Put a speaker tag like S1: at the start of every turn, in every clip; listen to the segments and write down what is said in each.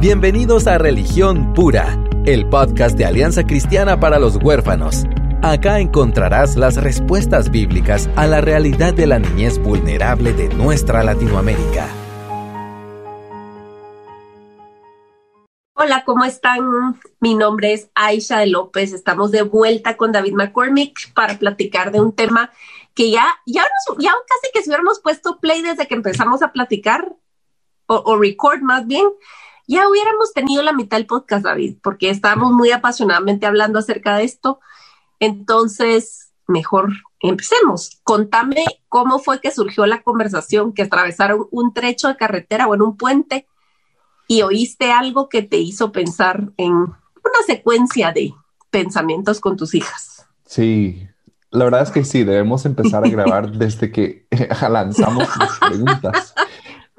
S1: Bienvenidos a Religión Pura, el podcast de Alianza Cristiana para los Huérfanos. Acá encontrarás las respuestas bíblicas a la realidad de la niñez vulnerable de nuestra Latinoamérica.
S2: Hola, ¿cómo están? Mi nombre es Aisha López. Estamos de vuelta con David McCormick para platicar de un tema que ya, ya, ya casi que si hubiéramos puesto play desde que empezamos a platicar o, o record más bien, ya hubiéramos tenido la mitad del podcast, David, porque estábamos muy apasionadamente hablando acerca de esto. Entonces, mejor empecemos. Contame cómo fue que surgió la conversación, que atravesaron un trecho de carretera o en un puente y oíste algo que te hizo pensar en una secuencia de pensamientos con tus hijas.
S3: Sí, la verdad es que sí, debemos empezar a grabar desde que lanzamos las preguntas.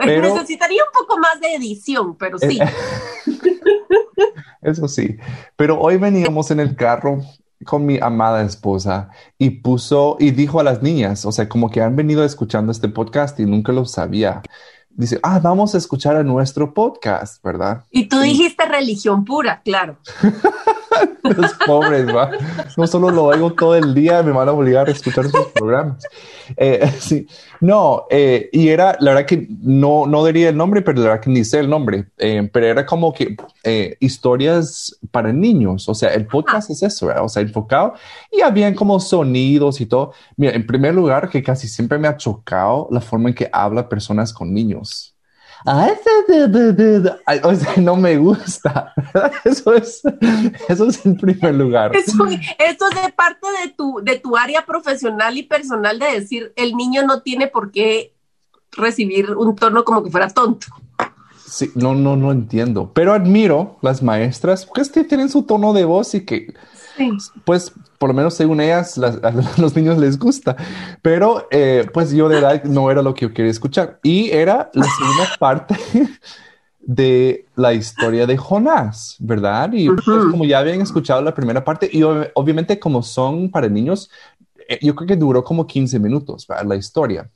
S2: Pero, necesitaría un poco más de edición, pero sí.
S3: Eso sí. Pero hoy veníamos en el carro con mi amada esposa y puso y dijo a las niñas, o sea, como que han venido escuchando este podcast y nunca lo sabía. Dice, ah, vamos a escuchar a nuestro podcast, ¿verdad?
S2: Y tú dijiste religión pura, claro.
S3: Los pobres, va. No solo lo oigo todo el día, me van a obligar a escuchar sus programas. Eh, sí, no, eh, y era, la verdad que no, no diría el nombre, pero la verdad que ni sé el nombre, eh, pero era como que historias para niños, o sea, el podcast es eso, o sea, enfocado, y habían como sonidos y todo. Mira, en primer lugar, que casi siempre me ha chocado la forma en que habla personas con niños. O sea, no me gusta. Eso es, eso es en primer lugar.
S2: Eso, esto es de parte de tu, de tu área profesional y personal de decir, el niño no tiene por qué recibir un tono como que fuera tonto.
S3: Sí, no, no, no entiendo. Pero admiro las maestras que es que tienen su tono de voz y que pues por lo menos según ellas, a los niños les gusta. Pero eh, pues yo de verdad no era lo que yo quería escuchar. Y era la segunda parte de la historia de Jonás, ¿verdad? Y pues, como ya habían escuchado la primera parte, y obviamente como son para niños, eh, yo creo que duró como 15 minutos la historia.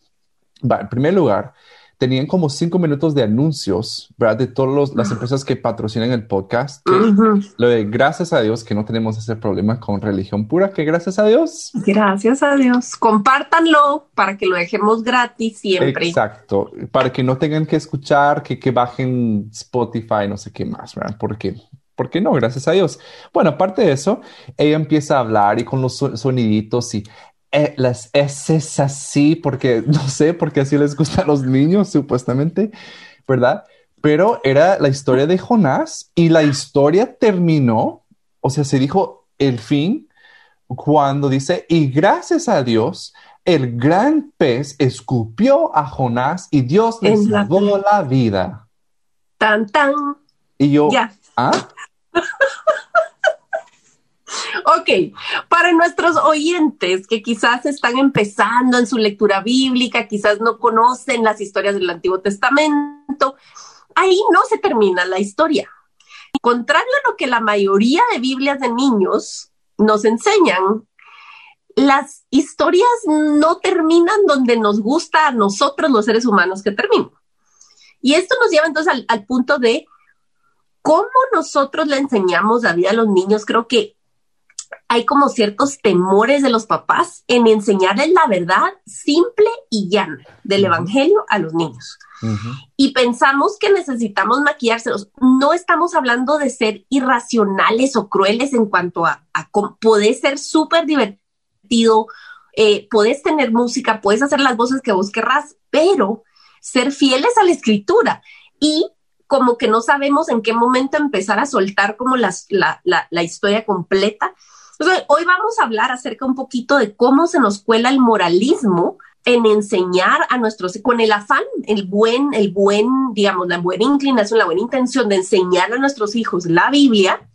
S3: en primer lugar, tenían como cinco minutos de anuncios, ¿verdad? De todas las empresas que patrocinan el podcast. Lo de gracias a Dios que no tenemos ese problema con religión pura, que gracias a Dios.
S2: Gracias a Dios. Compártanlo para que lo dejemos gratis siempre.
S3: Exacto. Para que no tengan que escuchar, que, que bajen Spotify, no sé qué más, ¿verdad? Porque ¿Por qué no? Gracias a Dios. Bueno, aparte de eso, ella empieza a hablar y con los soniditos y eh, las S así, porque no sé, porque así les gusta a los niños, supuestamente, ¿verdad? Pero era la historia de Jonás y la historia terminó, o sea, se dijo el fin cuando dice, y gracias a Dios, el gran pez escupió a Jonás y Dios le salvó la... vida.
S2: Tan, tan.
S3: Y yo, ya. ¿ah?
S2: Ok, para nuestros oyentes que quizás están empezando en su lectura bíblica, quizás no conocen las historias del Antiguo Testamento, ahí no se termina la historia. Contrario a lo que la mayoría de Biblias de niños nos enseñan, las historias no terminan donde nos gusta a nosotros los seres humanos que terminen. Y esto nos lleva entonces al, al punto de cómo nosotros le enseñamos la vida a los niños. Creo que hay como ciertos temores de los papás en enseñarles la verdad simple y llana del Evangelio a los niños. Y pensamos que necesitamos maquillárselos. No estamos hablando de ser irracionales o crueles en cuanto a, a podés ser súper divertido, eh, podés tener música, puedes hacer las voces que vos querrás, pero ser fieles a la escritura y como que no sabemos en qué momento empezar a soltar como la, la historia completa hoy vamos a hablar acerca un poquito de cómo se nos cuela el moralismo en enseñar a nuestros, con el afán, el buen, el buen, digamos, la buena inclinación, la buena intención de enseñar a nuestros hijos la Biblia,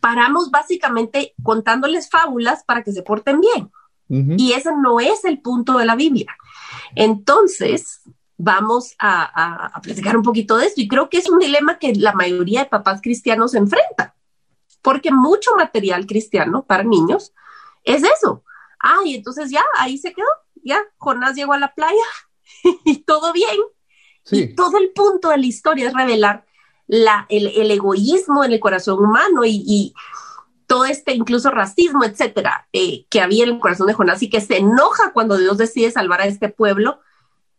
S2: paramos básicamente contándoles fábulas para que se porten bien. Y ese no es el punto de la Biblia. Entonces, vamos a, a, platicar un poquito de esto. Y creo que es un dilema que la mayoría de papás cristianos enfrentan porque mucho material cristiano para niños es eso. Ah, y entonces ya, ahí se quedó, ya, Jonás llegó a la playa y todo bien. Y todo el punto de la historia es revelar la, el, egoísmo en el corazón humano y, todo este incluso racismo, etcétera, eh, que había en el corazón de Jonás y que se enoja cuando Dios decide salvar a este pueblo,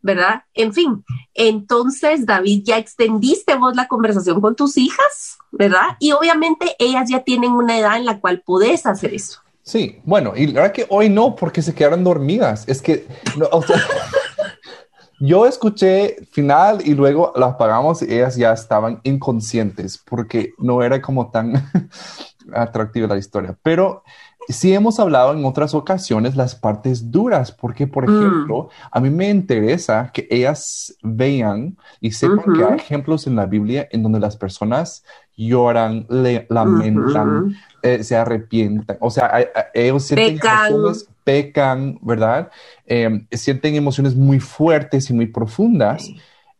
S2: ¿verdad? En fin, entonces David, ya extendiste vos la conversación con tus hijas, ¿verdad? Y obviamente ellas ya tienen una edad en la cual podés hacer eso.
S3: Sí, bueno, y la verdad que hoy no, porque se quedaron dormidas. Es que, yo escuché final y luego las apagamos y ellas ya estaban inconscientes porque no era como tan atractiva la historia. Pero sí hemos hablado en otras ocasiones las partes duras, porque, por mm. ejemplo, a mí me interesa que ellas vean y sepan que hay ejemplos en la Biblia en donde las personas lloran, le, lamentan, eh, se arrepientan. O sea, ellos sienten emociones, pecan, ¿verdad? Em, sienten emociones muy fuertes y muy profundas.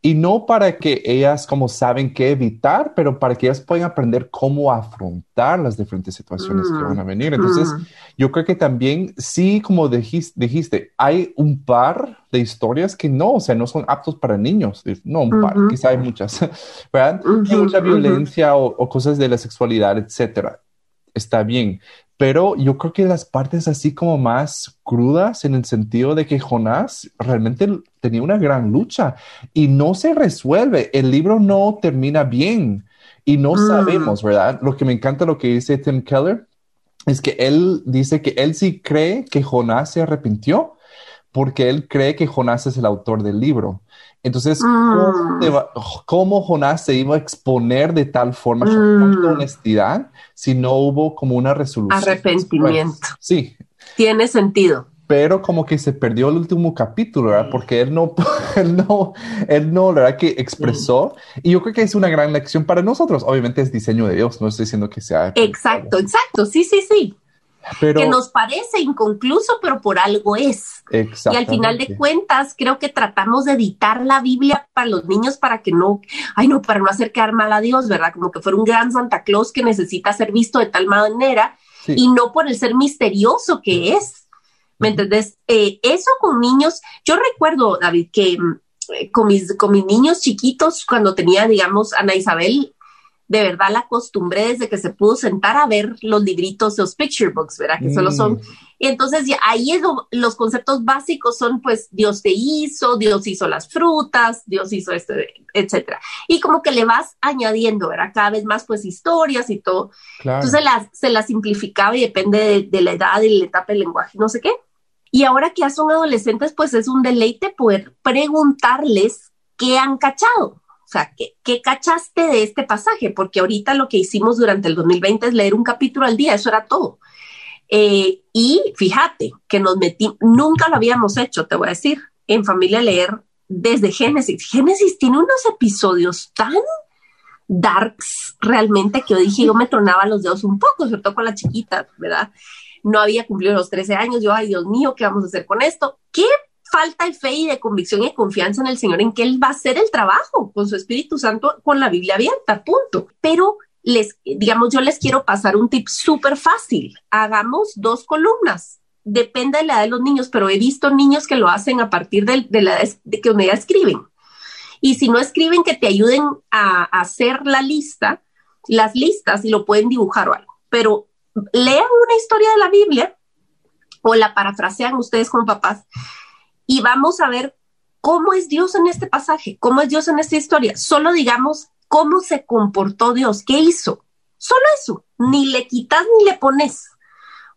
S3: Y no para que ellas como saben qué evitar, pero para que ellas puedan aprender cómo afrontar las diferentes situaciones que van a venir. Entonces, yo creo que también, sí, como dijiste, dijiste, hay un par de historias que no, o sea, no son aptos para niños. No, un par, quizá hay muchas, ¿verdad? Hay mucha violencia o, o, cosas de la sexualidad, etcétera está bien. Pero yo creo que las partes así como más crudas en el sentido de que Jonás realmente tenía una gran lucha y no se resuelve. El libro no termina bien y no mm. sabemos, ¿verdad? Lo que me encanta lo que dice Tim Keller es que él dice que él sí cree que Jonás se arrepintió porque él cree que Jonás es el autor del libro. Entonces, mm. ¿cómo, Jonás se iba a exponer de tal forma, con mm. honestidad, si no hubo como una resolución?
S2: Arrepentimiento.
S3: sí.
S2: Tiene sentido.
S3: Pero como que se perdió el último capítulo, ¿verdad? Porque él no, él no, él no, la verdad que expresó. Y yo creo que es una gran lección para nosotros. Obviamente es diseño de Dios, no estoy diciendo que sea.
S2: Exacto, exacto. Sí, sí, sí que nos parece inconcluso, pero por algo es. Y al final de cuentas, creo que tratamos de editar la Biblia para los niños para que no, ay no, para no hacer quedar mal a Dios, ¿verdad? Como que fuera un gran Santa Claus que necesita ser visto de tal manera y no por el ser misterioso que es. ¿Me entendés? Eh, eso con niños, yo recuerdo, David, que eh, con mis, con mis niños chiquitos, cuando tenía, digamos, Ana Isabel, de verdad la acostumbré desde que se pudo sentar a ver los libritos, los picture books, ¿verdad? Que solo son. Mm. Y entonces ahí es los conceptos básicos son pues Dios te hizo, Dios hizo las frutas, Dios hizo esto, etcétera. Y como que le vas añadiendo, ¿verdad? Cada vez más pues historias y todo. Entonces las, se las simplificaba y depende de, de la edad y la etapa del lenguaje, no sé qué. Y ahora que ya son adolescentes, pues es un deleite poder preguntarles qué han cachado. O sea, ¿qué, cachaste de este pasaje? Porque ahorita lo que hicimos durante el 2020 es leer un capítulo al día, eso era todo. Eh, y fíjate que nos metí, nunca lo habíamos hecho, te voy a decir, en familia leer desde Génesis. Génesis tiene unos episodios tan darks realmente que yo dije, yo me tronaba los dedos un poco, sobre todo con la chiquita, ¿verdad? No había cumplido los 13 años, yo, ay Dios mío, ¿qué vamos a hacer con esto? ¿Qué falta de fe y de convicción y confianza en el Señor en que Él va a hacer el trabajo con su Espíritu Santo, con la Biblia abierta, punto. Pero les, digamos, yo les quiero pasar un tip súper fácil. Hagamos dos columnas. Depende de la edad de los niños, pero he visto niños que lo hacen a partir de, la edad de que ya escriben. Y si no escriben, que te ayuden a, a hacer la lista, las listas y lo pueden dibujar o algo. Pero lean una historia de la Biblia o la parafrasean ustedes como papás y vamos a ver cómo es Dios en este pasaje, cómo es Dios en esta historia. Solo digamos cómo se comportó Dios, qué hizo. Solo eso, ni le quitas ni le pones.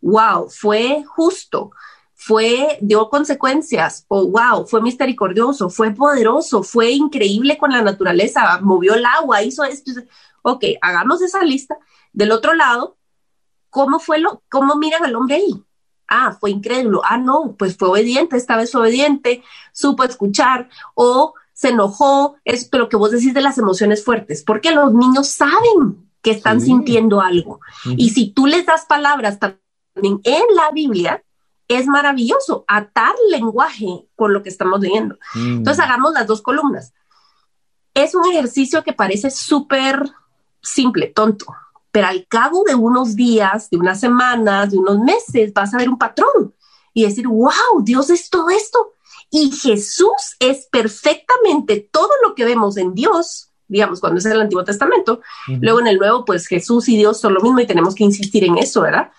S2: Wow, fue justo, fue, dio consecuencias, o wow, fue misericordioso, fue poderoso, fue increíble con la naturaleza, movió el agua, hizo esto. Ok, hagamos esa lista. Del otro lado, ¿cómo fue lo, cómo miran al hombre ahí? Ah, fue incrédulo, ah, no, pues fue obediente, esta vez obediente, supo escuchar o se enojó, es lo que vos decís de las emociones fuertes, porque los niños saben que están sintiendo algo. Y si tú les das palabras también en la Biblia, es maravilloso atar lenguaje con lo que estamos leyendo. Mm. Entonces hagamos las dos columnas. Es un ejercicio que parece súper simple, tonto, pero al cabo de unos días, de unas semanas, de unos meses, vas a ver un patrón y decir, wow, Dios es todo esto. Y Jesús es perfectamente todo lo que vemos en Dios, digamos, cuando es el Antiguo Testamento. Luego en el Nuevo, pues Jesús y Dios son lo mismo y tenemos que insistir en eso, ¿verdad?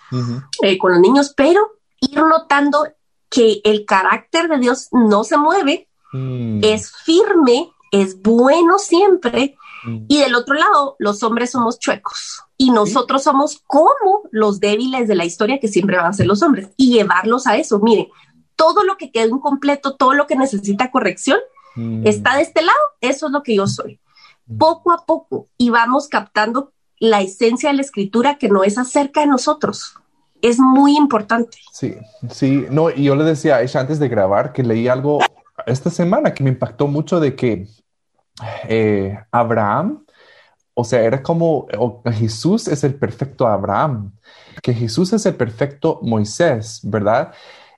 S2: Eh, con los niños, pero ir notando que el carácter de Dios no se mueve, mm. es firme, es bueno siempre. Mm. Y del otro lado, los hombres somos chuecos y nosotros somos como los débiles de la historia que siempre van a ser los hombres y llevarlos a eso. Miren, todo lo que queda incompleto, todo lo que necesita corrección, mm. está de este lado, eso es lo que yo soy. Poco a poco y vamos captando la esencia de la escritura que no es acerca de nosotros, es muy importante.
S3: Sí, sí, no, y yo le decía a ella antes de grabar que leí algo esta semana que me impactó mucho de que eh, Abraham, o sea, era como Jesús es el perfecto Abraham, que Jesús es el perfecto Moisés, ¿verdad?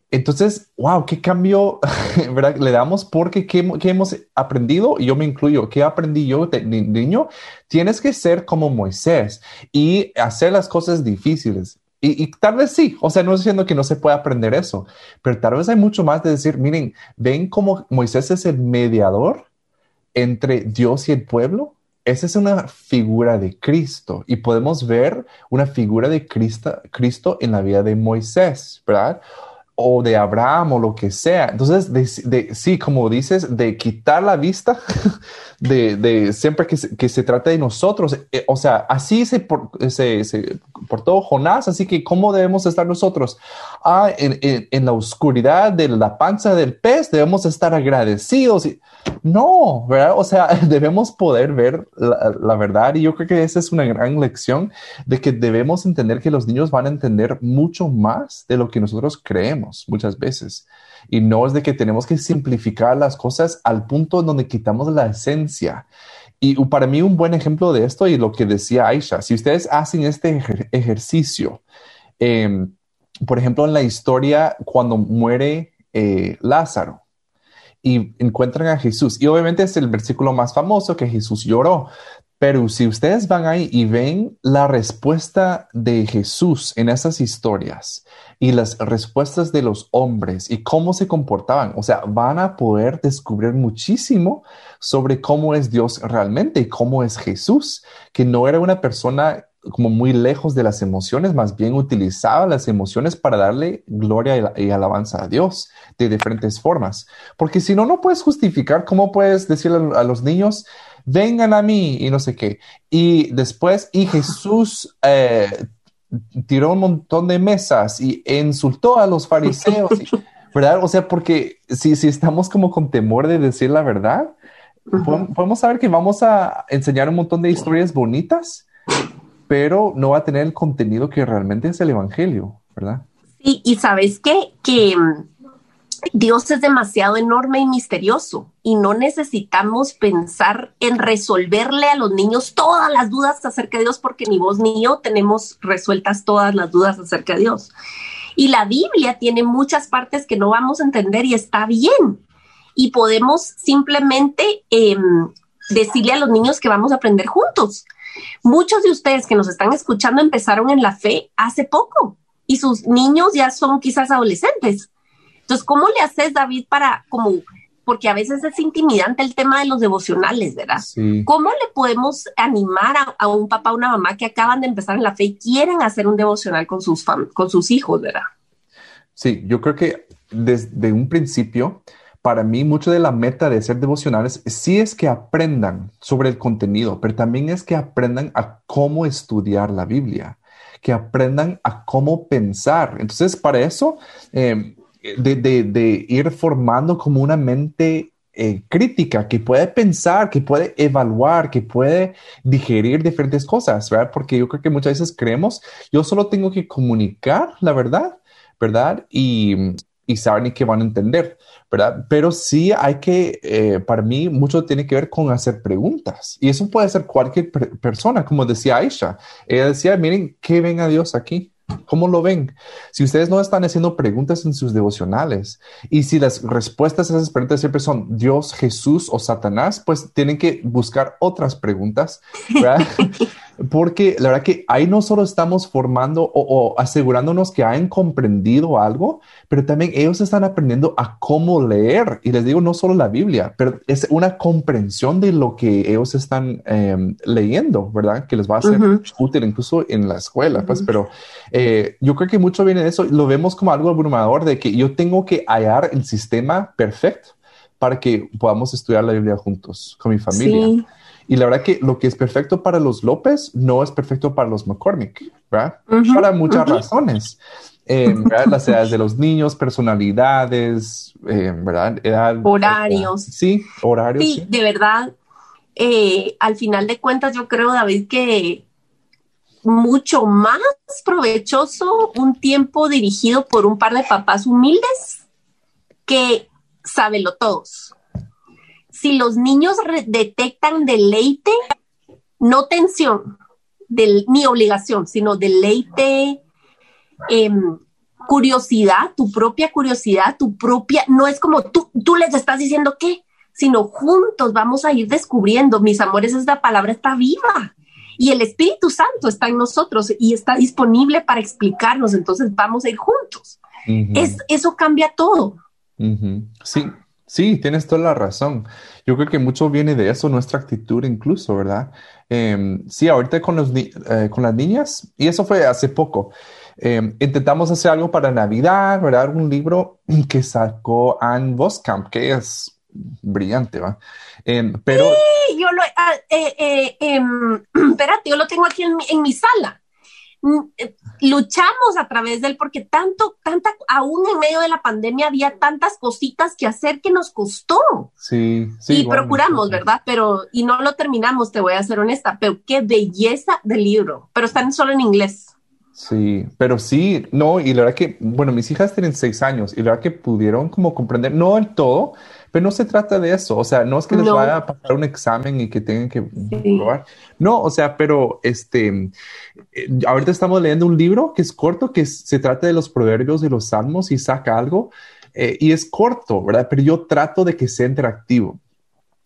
S3: Entonces, wow, qué cambio, ¿verdad? Le damos porque ¿qué, hemos aprendido? Y yo me incluyo, ¿qué aprendí yo de niño? Tienes que ser como Moisés y hacer las cosas difíciles. Y, tal vez sí, o sea, no diciendo que no se pueda aprender eso, pero tal vez hay mucho más de decir, miren, ven cómo Moisés es el mediador entre Dios y el pueblo. Esa es una figura de Cristo y podemos ver una figura de Cristo, Cristo en la vida de Moisés, ¿verdad? O de Abraham o lo que sea. Entonces, de, sí, como dices, de quitar la vista, de, siempre que se, que se trata de nosotros. Eh, o sea, así se, por, se, se, portó Jonás, así que ¿cómo debemos estar nosotros? Ah, en, en, la oscuridad de la panza del pez debemos estar agradecidos. No, ¿verdad? O sea, debemos poder ver la, la verdad y yo creo que esa es una gran lección de que debemos entender que los niños van a entender mucho más de lo que nosotros creemos muchas veces. Y no es de que tenemos que simplificar las cosas al punto donde quitamos la esencia. Y para mí un buen ejemplo de esto y lo que decía Aisha, si ustedes hacen este ejercicio, em, por ejemplo, en la historia cuando muere eh, Lázaro y encuentran a Jesús, y obviamente es el versículo más famoso que Jesús lloró, pero si ustedes van ahí y ven la respuesta de Jesús en esas historias y las respuestas de los hombres y cómo se comportaban, o sea, van a poder descubrir muchísimo sobre cómo es Dios realmente y cómo es Jesús, que no era una persona como muy lejos de las emociones, más bien utilizaba las emociones para darle gloria y, alabanza a Dios de diferentes formas. Porque si no, no puedes justificar, ¿cómo puedes decirle a los niños, vengan a mí y no sé qué. Y después, y Jesús eh, tiró un montón de mesas y insultó a los fariseos, ¿verdad? O sea, porque si, si estamos como con temor de decir la verdad, podemos saber que vamos a enseñar un montón de historias bonitas, pero no va a tener el contenido que realmente es el Evangelio, ¿verdad?
S2: Sí, y sabes qué? Que Dios es demasiado enorme y misterioso y no necesitamos pensar en resolverle a los niños todas las dudas acerca de Dios porque ni vos ni yo tenemos resueltas todas las dudas acerca de Dios. Y la Biblia tiene muchas partes que no vamos a entender y está bien. Y podemos simplemente em, decirle a los niños que vamos a aprender juntos. Muchos de ustedes que nos están escuchando empezaron en la fe hace poco y sus niños ya son quizás adolescentes entonces, ¿cómo le haces, David, para como, porque a veces es intimidante el tema de los devocionales, ¿verdad? ¿Cómo le podemos animar a, un papá o una mamá que acaban de empezar en la fe y quieren hacer un devocional con sus, con sus hijos, ¿verdad?
S3: Sí, yo creo que desde un principio, para mí, mucho de la meta de ser devocionales sí es que aprendan sobre el contenido, pero también es que aprendan a cómo estudiar la Biblia, que aprendan a cómo pensar. Entonces, para eso, eh, de, ir formando como una mente eh, crítica, que puede pensar, que puede evaluar, que puede digerir diferentes cosas, ¿verdad? Porque yo creo que muchas veces creemos, yo solo tengo que comunicar la verdad, ¿verdad? Y, y saben que van a entender, ¿verdad? Pero sí hay que, eh, para mí, mucho tiene que ver con hacer preguntas. Y eso puede ser cualquier persona, como decía Aisha. Ella decía, miren, ¿qué ven a Dios aquí? ¿Cómo lo ven? Si ustedes no están haciendo preguntas en sus devocionales y si las respuestas a esas preguntas siempre son Dios, Jesús o Satanás, pues tienen que buscar otras preguntas, porque la verdad que ahí no solo estamos formando o, asegurándonos que han comprendido algo, pero también ellos están aprendiendo a cómo leer. Y les digo, no solo la Biblia, pero es una comprensión de lo que ellos están em, leyendo, ¿verdad? Que les va a ser útil incluso en la escuela, pues, pero eh, yo creo que mucho viene de eso. Lo vemos como algo abrumador de que yo tengo que hallar el sistema perfecto para que podamos estudiar la Biblia juntos con mi familia. Y la verdad que lo que es perfecto para los López no es perfecto para los McCormick, ¿verdad? Para muchas razones. Eh, Las edades de los niños, personalidades, eh, ¿verdad?
S2: horarios.
S3: sí, horarios.
S2: Sí, de verdad. Eh, al final de cuentas, yo creo, David, que mucho más provechoso un tiempo dirigido por un par de papás humildes que sábelo todos. Si los niños detectan deleite, no tensión, ni obligación, sino deleite, em, curiosidad, tu propia curiosidad, tu propia, no es como tú, tú les estás diciendo qué, sino juntos vamos a ir descubriendo, mis amores, esta palabra está viva y el Espíritu Santo está en nosotros y está disponible para explicarnos, entonces vamos a ir juntos. es, eso cambia todo.
S3: Sí, sí, tienes toda la razón. Yo creo que mucho viene de eso, nuestra actitud incluso, ¿verdad? Em, sí, ahorita con, los, eh, con las niñas, y eso fue hace poco, em, intentamos hacer algo para Navidad, ¿verdad? Un libro que sacó Anne Voskamp, que es brillante, ¿va? Em, pero...
S2: Sí, yo lo... Ah, eh, eh, espérate, yo lo tengo aquí en en mi sala. Mm, eh, luchamos a través de él porque tanto, tanta, aún en medio de la pandemia había tantas cositas que hacer que nos costó.
S3: Sí, sí.
S2: Y procuramos, ¿verdad? Pero, y no lo terminamos, te voy a ser honesta, pero qué belleza del libro, pero están solo en inglés.
S3: Sí, pero sí, no, y la verdad que, bueno, mis hijas tienen seis años y la verdad que pudieron como comprender, no del todo, pero no se trata de eso, o sea, no es que les vaya a pasar un examen y que tengan que probar. No, o sea, pero este, eh, ahorita estamos leyendo un libro que es corto, que se trata de los proverbios y los salmos y saca algo, eh, y es corto, ¿verdad? Pero yo trato de que sea interactivo.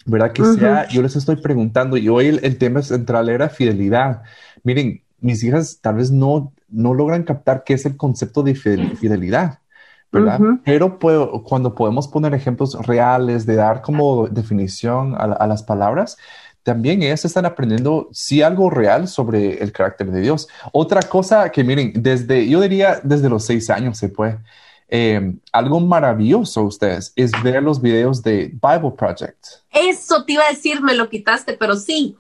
S3: ¿Verdad? Que sea, yo les estoy preguntando, y hoy el, tema central era fidelidad. Miren, mis hijas tal vez no, no logran captar qué es el concepto de fidelidad. ¿Verdad? Pero cuando podemos poner ejemplos reales de dar como definición a, las palabras, también ellas están aprendiendo sí algo real sobre el carácter de Dios. Otra cosa que miren, desde, yo diría desde los seis años se puede. Em, algo maravilloso ustedes es ver los videos de Bible Project.
S2: Eso te iba a decir, me lo quitaste, pero sí,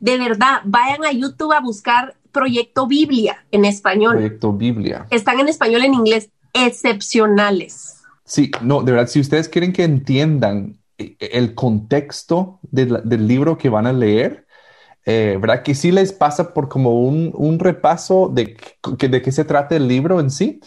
S2: de verdad, vayan a YouTube a buscar Proyecto Biblia en español.
S3: Proyecto Biblia.
S2: Están en español, en inglés excepcionales.
S3: Sí, no, de verdad, si ustedes quieren que entiendan eh, el contexto del, libro que van a leer, eh, ¿verdad? Que sí les pasa por como un, repaso de, de qué se trata el libro en sí,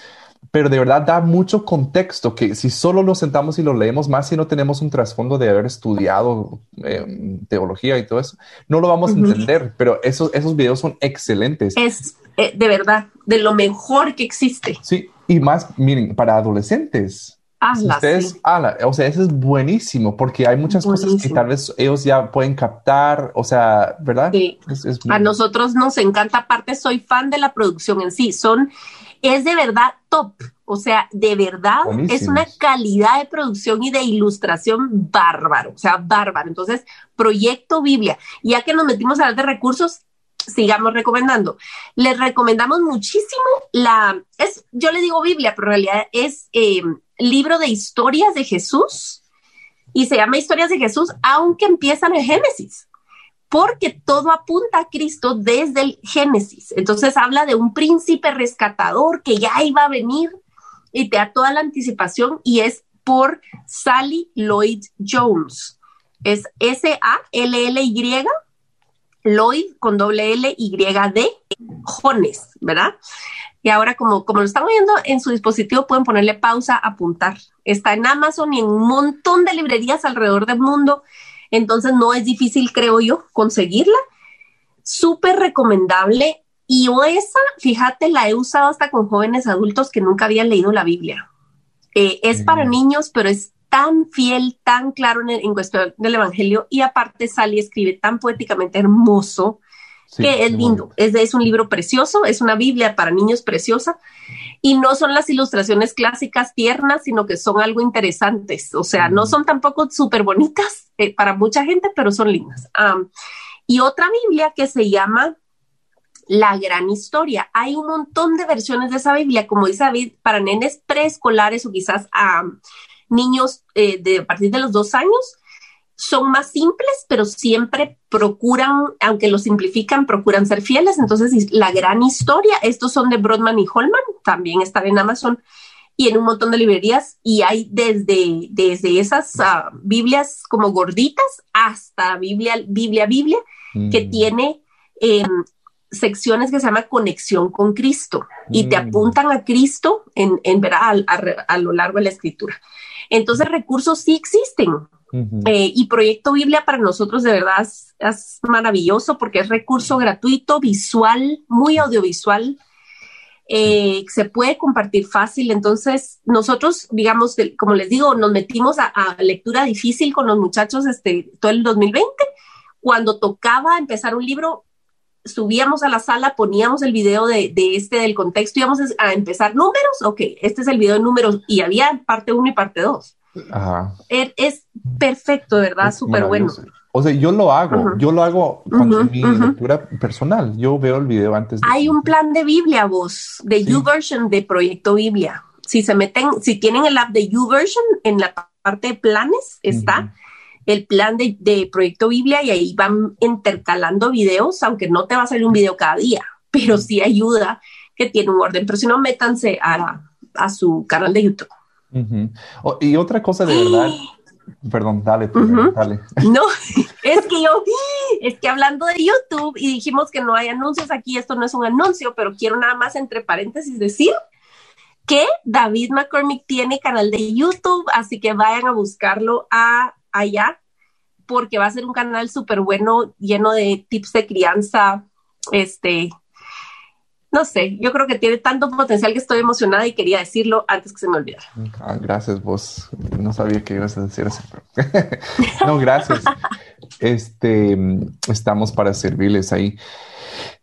S3: pero de verdad da mucho contexto que si solo lo sentamos y lo leemos más y no tenemos un trasfondo de haber estudiado eh, teología y todo eso, no lo vamos a entender, pero esos, esos videos son excelentes.
S2: Es de verdad de lo mejor que existe.
S3: Sí, y más, miren, para adolescentes. ustedes, o sea, eso es buenísimo porque hay muchas cosas que tal vez ellos ya pueden captar, o sea, ¿verdad?
S2: Sí. A nosotros nos encanta, aparte soy fan de la producción en sí, son, es de verdad top, o sea, de verdad es una calidad de producción y de ilustración bárbaro, o sea, bárbaro. Entonces, Proyecto Biblia, ya que nos metimos a hablar de recursos, sigamos recomendando. Les recomendamos muchísimo la, es, yo le digo Biblia, pero en realidad es eh, libro de historias de Jesús y se llama Historias de Jesús, aunque empiezan en Génesis, porque todo apunta a Cristo desde el Génesis. Entonces habla de un príncipe rescatador que ya iba a venir y te da toda la anticipación y es por Sally Lloyd Jones. Es S-A-L-L-Y Lloyd con doble L Y D Jones, ¿verdad? Y ahora como, como lo están viendo en su dispositivo pueden ponerle pausa, apuntar. Está en Amazon y en un montón de librerías alrededor del mundo, entonces no es difícil, creo yo, conseguirla. Súper recomendable. Y esa, fíjate, la he usado hasta con jóvenes adultos que nunca habían leído la Biblia. Eh, es para niños, pero es tan fiel, tan claro en, cuestión del Evangelio y aparte Sally escribe tan poéticamente hermoso. que es lindo. Es, es un libro precioso, es una Biblia para niños preciosa y no son las ilustraciones clásicas tiernas, sino que son algo interesantes. O sea, no son tampoco súper bonitas eh, para mucha gente, pero son lindas. y otra Biblia que se llama La Gran Historia. Hay un montón de versiones de esa Biblia, como dice David, para nenes preescolares o quizás a niños eh, de a partir de los dos años son más simples, pero siempre procuran, aunque lo simplifican, procuran ser fieles. Entonces, la gran historia, estos son de Brodman y Holman, también están en Amazon y en un montón de librerías y hay desde, desde esas ah, Biblias como gorditas hasta Biblia, Biblia, Biblia, que mm. tiene em, secciones que se llama conexión con Cristo y te mm. apuntan a Cristo en, en a, a, lo largo de la escritura. Entonces, recursos sí existen. Eh, y Proyecto Biblia para nosotros de verdad es, maravilloso porque es recurso gratuito, visual, muy audiovisual. Eh, se puede compartir fácil. Entonces, nosotros, digamos, como les digo, nos metimos a, lectura difícil con los muchachos este, todo el 2020. Cuando tocaba empezar un libro, subíamos a la sala, poníamos el video de, de, este del contexto, íbamos a empezar números, ok, este es el video de números y había parte 1 y parte 2. Ajá. Er, es perfecto, ¿verdad? Súper bueno.
S3: O sea, yo lo hago, yo lo hago cuando mi lectura personal. Yo veo el video antes.
S2: De... Hay un plan de Biblia, vos, de YouVersion de Proyecto Biblia. Si se meten, si tienen el app de YouVersion, en la parte de planes está el plan de, de, Proyecto Biblia y ahí van intercalando videos, aunque no te va a salir un video cada día, pero sí ayuda que tiene un orden. Pero si no, métanse a, a su canal de YouTube
S3: y otra cosa de verdad, perdón, dale, dale.
S2: No, es que yo, es que hablando de YouTube y dijimos que no hay anuncios aquí, esto no es un anuncio, pero quiero nada más entre paréntesis decir que David McCormick tiene canal de YouTube, así que vayan a buscarlo a, allá, porque va a ser un canal súper bueno, lleno de tips de crianza, este, no sé, yo creo que tiene tanto potencial que estoy emocionada y quería decirlo antes que se me olvidara.
S3: Ah, gracias, vos. No sabía que ibas a decir eso. no, gracias. este, estamos para servirles ahí.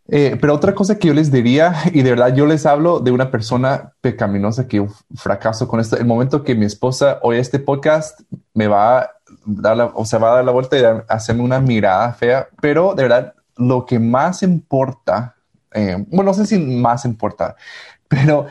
S3: Eh, pero otra cosa que yo les diría, y de verdad yo les hablo de una persona pecaminosa que yo fracaso con esto. El momento que mi esposa oye este podcast, me va dar la, o sea, va a dar la vuelta y hacerme una mirada fea, pero de verdad lo que más importa eh, bueno, no sé si más importa, pero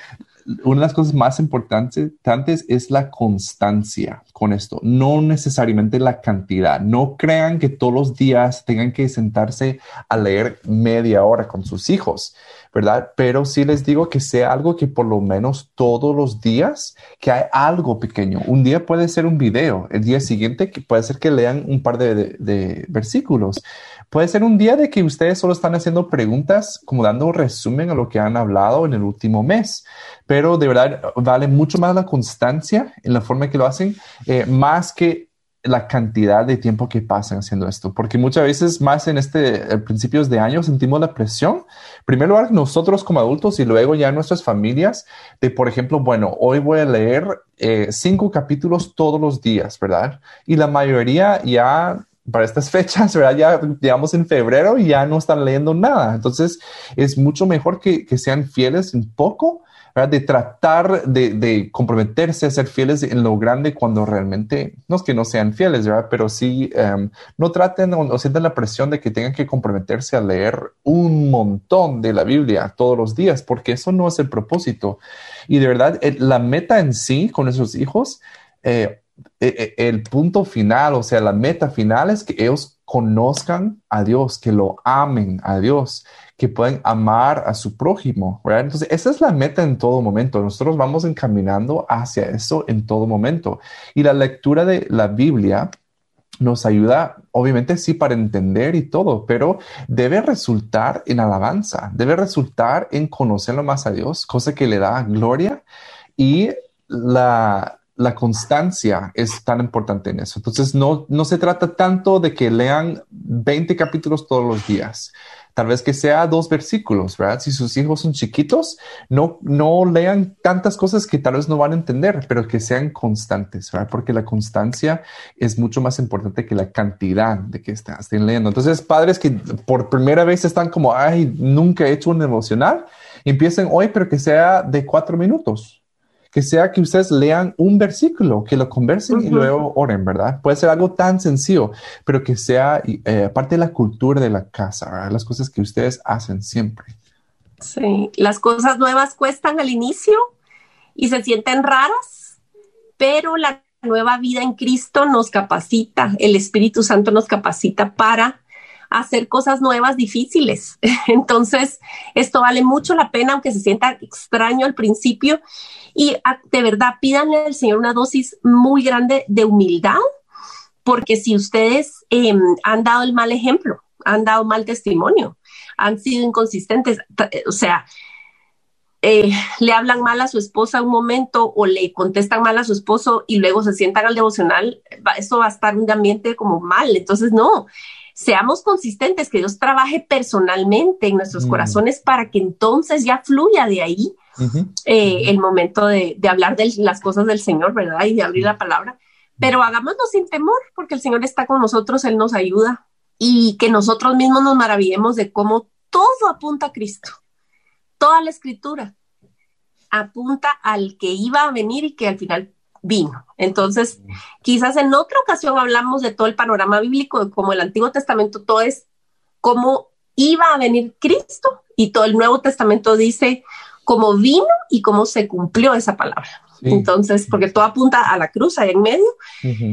S3: una de las cosas más importantes es la constancia con esto, no necesariamente la cantidad. No crean que todos los días tengan que sentarse a leer media hora con sus hijos, ¿verdad? Pero sí les digo que sea algo que por lo menos todos los días, que hay algo pequeño. Un día puede ser un video, el día siguiente puede ser que lean un par de versículos. Puede ser un día de que ustedes solo están haciendo preguntas, como dando un resumen a lo que han hablado en el último mes, pero de verdad vale mucho más la constancia en la forma que lo hacen, eh, más que la cantidad de tiempo que pasan haciendo esto, porque muchas veces más en este principios de año sentimos la presión, primero lugar nosotros como adultos y luego ya nuestras familias, de por ejemplo, bueno, hoy voy a leer eh, cinco capítulos todos los días, ¿verdad? Y la mayoría ya para estas fechas, ¿verdad? Ya digamos en febrero y ya no están leyendo nada. Entonces es mucho mejor que, sean fieles en poco, De tratar de, comprometerse a ser fieles en lo grande cuando realmente, no es que no sean fieles, ¿verdad? Pero sí, em, no traten o, sientan la presión de que tengan que comprometerse a leer un montón de la Biblia todos los días, porque eso no es el propósito. Y de verdad, la meta en sí con esos hijos, eh, e, e, el punto final, o sea, la meta final es que ellos conozcan a Dios, que lo amen a Dios, que pueden amar a su prójimo, ¿verdad? Entonces, esa es la meta en todo momento. Nosotros vamos encaminando hacia eso en todo momento. Y la lectura de la Biblia nos ayuda, obviamente, sí, para entender y todo, pero debe resultar en alabanza, debe resultar en conocerlo más a Dios, cosa que le da gloria y la, la constancia es tan importante en eso. Entonces, no, no se trata tanto de que lean 20 capítulos todos los días. Tal vez que sea dos versículos, ¿verdad? Si sus hijos son chiquitos, no, no lean tantas cosas que tal vez no van a entender, pero que sean constantes, ¿verdad? Porque la constancia es mucho más importante que la cantidad de que estén leyendo. Entonces, padres que por primera vez están como, ay, nunca he hecho un emocional, empiecen hoy, pero que sea de cuatro minutos, que sea que ustedes lean un versículo, que lo conversen y luego oren, ¿verdad? Puede ser algo tan sencillo, pero que sea eh, parte de la cultura de la casa, las cosas que ustedes hacen siempre.
S2: Sí, las cosas nuevas cuestan al inicio y se sienten raras, pero la nueva vida en Cristo nos capacita, el Espíritu Santo nos capacita para hacer cosas nuevas difíciles. Entonces, esto vale mucho la pena, aunque se sienta extraño al principio. Y ah, de verdad, pídanle al Señor una dosis muy grande de humildad, porque si ustedes em, han dado el mal ejemplo, han dado mal testimonio, han sido inconsistentes, eh, o sea, eh, le hablan mal a su esposa un momento o le contestan mal a su esposo y luego se sientan al devocional, eso va a estar un ambiente como mal. Entonces, no, seamos consistentes, que Dios trabaje personalmente en nuestros mm. corazones para que entonces ya fluya de ahí eh, el momento de, hablar de las cosas del Señor, ¿verdad? Y de abrir la palabra. Pero hagámoslo sin temor, porque el Señor está con nosotros, Él nos ayuda y que nosotros mismos nos maravillemos de cómo todo apunta a Cristo, toda la escritura apunta al que iba a venir y que al final vino. Entonces, quizás en otra ocasión hablamos de todo el panorama bíblico, como el Antiguo Testamento, todo es cómo iba a venir Cristo y todo el Nuevo Testamento dice cómo vino y cómo se cumplió esa palabra. Entonces, porque todo apunta a la cruz ahí en medio.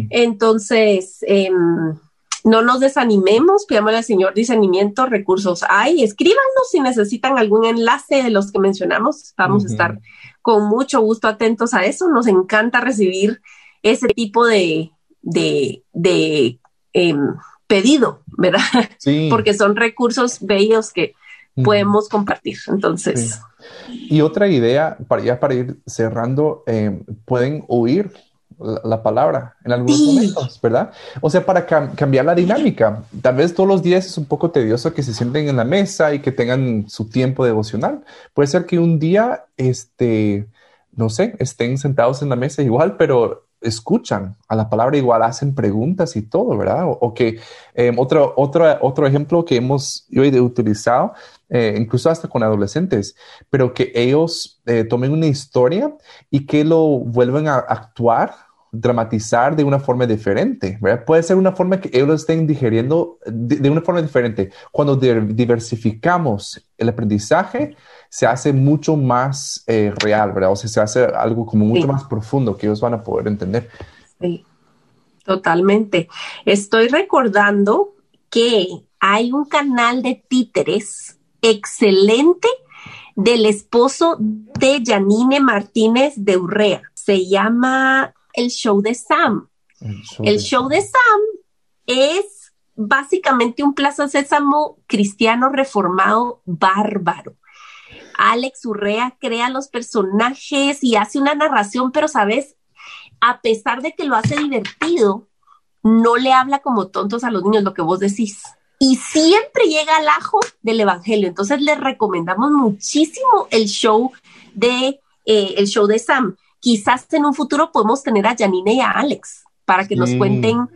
S2: Entonces, em, no nos desanimemos, pidamos al Señor discernimiento, recursos hay, escríbanos si necesitan algún enlace de los que mencionamos, vamos a estar con mucho gusto atentos a eso, nos encanta recibir ese tipo de, de, em, pedido, ¿verdad? Sí. Porque son recursos bellos que podemos compartir, entonces.
S3: Y otra idea, para ya para ir cerrando, em, pueden oír la, palabra en algunos momentos, ¿verdad? O sea, para cambiar la dinámica. Tal vez todos los días es un poco tedioso que se sienten en la mesa y que tengan su tiempo devocional. Puede ser que un día, este, no sé, estén sentados en la mesa igual, pero escuchan a la palabra igual, hacen preguntas y todo, ¿verdad? O, que em, otro, otro, otro ejemplo que hemos hoy utilizado, eh, incluso hasta con adolescentes, pero que ellos eh, tomen una historia y que lo vuelvan a actuar dramatizar de una forma diferente, ¿verdad? Puede ser una forma que ellos estén digeriendo de, una forma diferente. Cuando diversificamos el aprendizaje, se hace mucho más eh, real, ¿verdad? O sea, se hace algo como mucho más profundo que ellos van a poder entender.
S2: Sí, totalmente. Estoy recordando que hay un canal de títeres excelente del esposo de Janine Martínez de Urrea. Se llama el show de Sam. El show, de... Sam es básicamente un Plaza Sésamo cristiano reformado bárbaro. Alex Urrea crea los personajes y hace una narración, pero sabes, a pesar de que lo hace divertido, no le habla como tontos a los niños, lo que vos decís. Y siempre llega al ajo del evangelio. Entonces les recomendamos muchísimo el show de eh, el show de Sam quizás en un futuro podemos tener a Janine y a Alex para que nos cuenten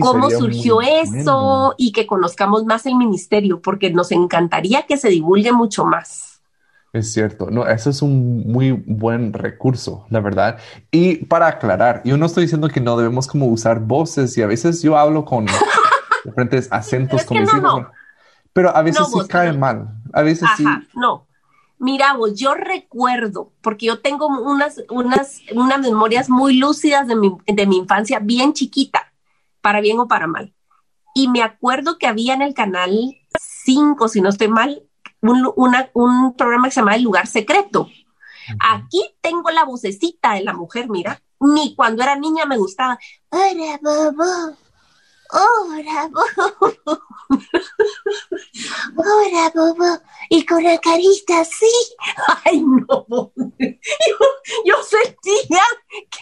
S2: cómo surgió eso y que conozcamos más el ministerio, porque nos encantaría que se divulgue mucho más.
S3: Es cierto, no, eso es un muy buen recurso, la verdad. Y para aclarar, yo no estoy diciendo que no debemos como usar voces y a veces yo hablo con diferentes acentos pero a veces sí cae mal, a veces sí.
S2: No, Mira vos, yo recuerdo, porque yo tengo unas, unas, unas memorias muy lúcidas de mi, de mi infancia, bien chiquita, para bien o para mal. Y me acuerdo que había en el canal 5, si no estoy mal, un, un programa que se llamaba El Lugar Secreto. Aquí tengo la vocecita de la mujer, mira. Ni cuando era niña me gustaba. Hola, bobo. Hola, bobo. Hola, bobo. Y con la carita así. Ay, no. Yo, sentía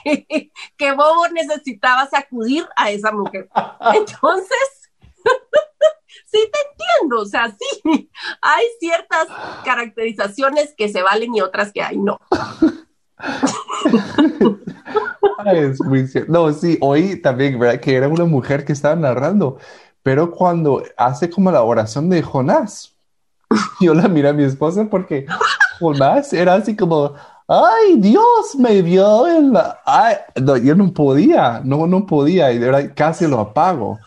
S2: que, que Bobo necesitaba sacudir a esa mujer. Entonces, sí te entiendo, o sea, sí, hay ciertas caracterizaciones que se valen y otras que hay no.
S3: es muy No, sí, hoy también, ¿verdad? Que era una mujer que estaba narrando, pero cuando hace como la oración de Jonás, yo la miré a mi esposa porque Jonás era así como, ay, Dios me vio en la... Ay, no, yo no podía, no, no podía, y de verdad casi lo apago.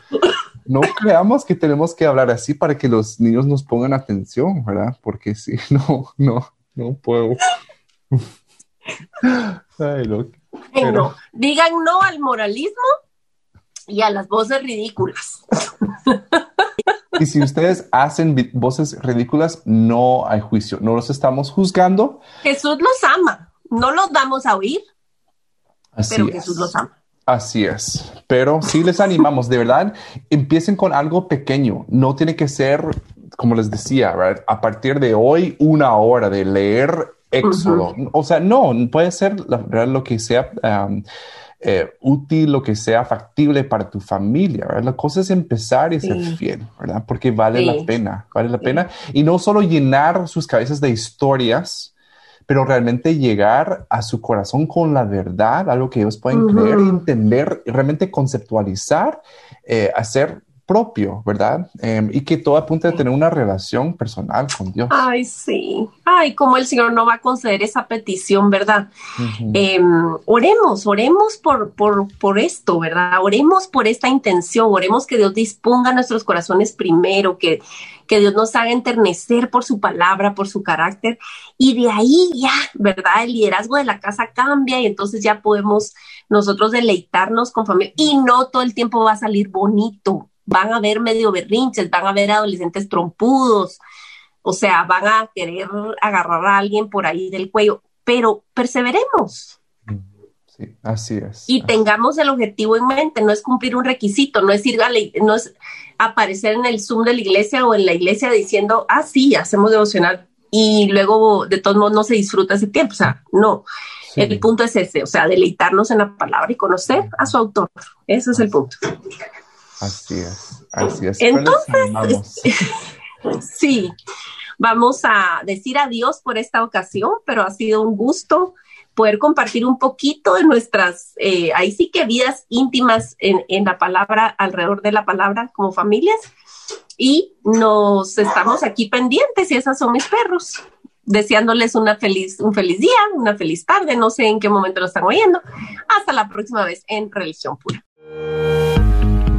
S3: No creamos que tenemos que hablar así para que los niños nos pongan atención, ¿verdad? Porque sí, no, no, no puedo.
S2: Ay, no. Digan no al moralismo y a las voces ridículas.
S3: Y si ustedes hacen voces ridículas, no hay juicio, no los estamos juzgando.
S2: Jesús los ama, no los damos a oír, pero Jesús los ama.
S3: Así es, pero sí les animamos, de verdad, empiecen con algo pequeño, no tiene que ser, como les decía, a partir de hoy una hora de leer Éxodo, o sea, no, puede ser lo que sea eh, útil, lo que sea factible para tu familia, ¿verdad? La cosa es empezar y ser fiel, ¿verdad? Porque vale la pena, vale la pena. Y no solo llenar sus cabezas de historias, pero realmente llegar a su corazón con la verdad, algo que ellos pueden creer, entender, realmente conceptualizar, eh, hacer propio, ¿verdad? Em, y que todo apunta a tener una relación personal con Dios.
S2: Ay, sí. Ay, como el Señor no va a conceder esa petición, ¿verdad? Em, oremos, oremos por, por, por esto, ¿verdad? Oremos por esta intención, oremos que Dios disponga nuestros corazones primero, que, que Dios nos haga enternecer por su palabra, por su carácter, y de ahí ya, ¿verdad? El liderazgo de la casa cambia y entonces ya podemos nosotros deleitarnos con familia y no todo el tiempo va a salir bonito, van a ver medio berrinches, van a ver adolescentes trompudos, o sea, van a querer agarrar a alguien por ahí del cuello, pero perseveremos.
S3: Sí, así es.
S2: Y tengamos el objetivo en mente, no es cumplir un requisito, no es ir a no es aparecer en el Zoom de la iglesia o en la iglesia diciendo, ah, sí, hacemos devocional y luego de todos modos no se disfruta ese tiempo, o sea, no. El punto es ese, o sea, deleitarnos en la palabra y conocer a su autor. Ese es el punto.
S3: Así es, así es.
S2: Entonces, sí, vamos a decir adiós por esta ocasión, pero ha sido un gusto poder compartir un poquito de nuestras, eh, ahí sí que vidas íntimas en, en, la palabra, alrededor de la palabra como familias. Y nos estamos aquí pendientes y esas son mis perros, deseándoles una feliz, un feliz día, una feliz tarde, no sé en qué momento lo están oyendo. Hasta la próxima vez en Religión Pura.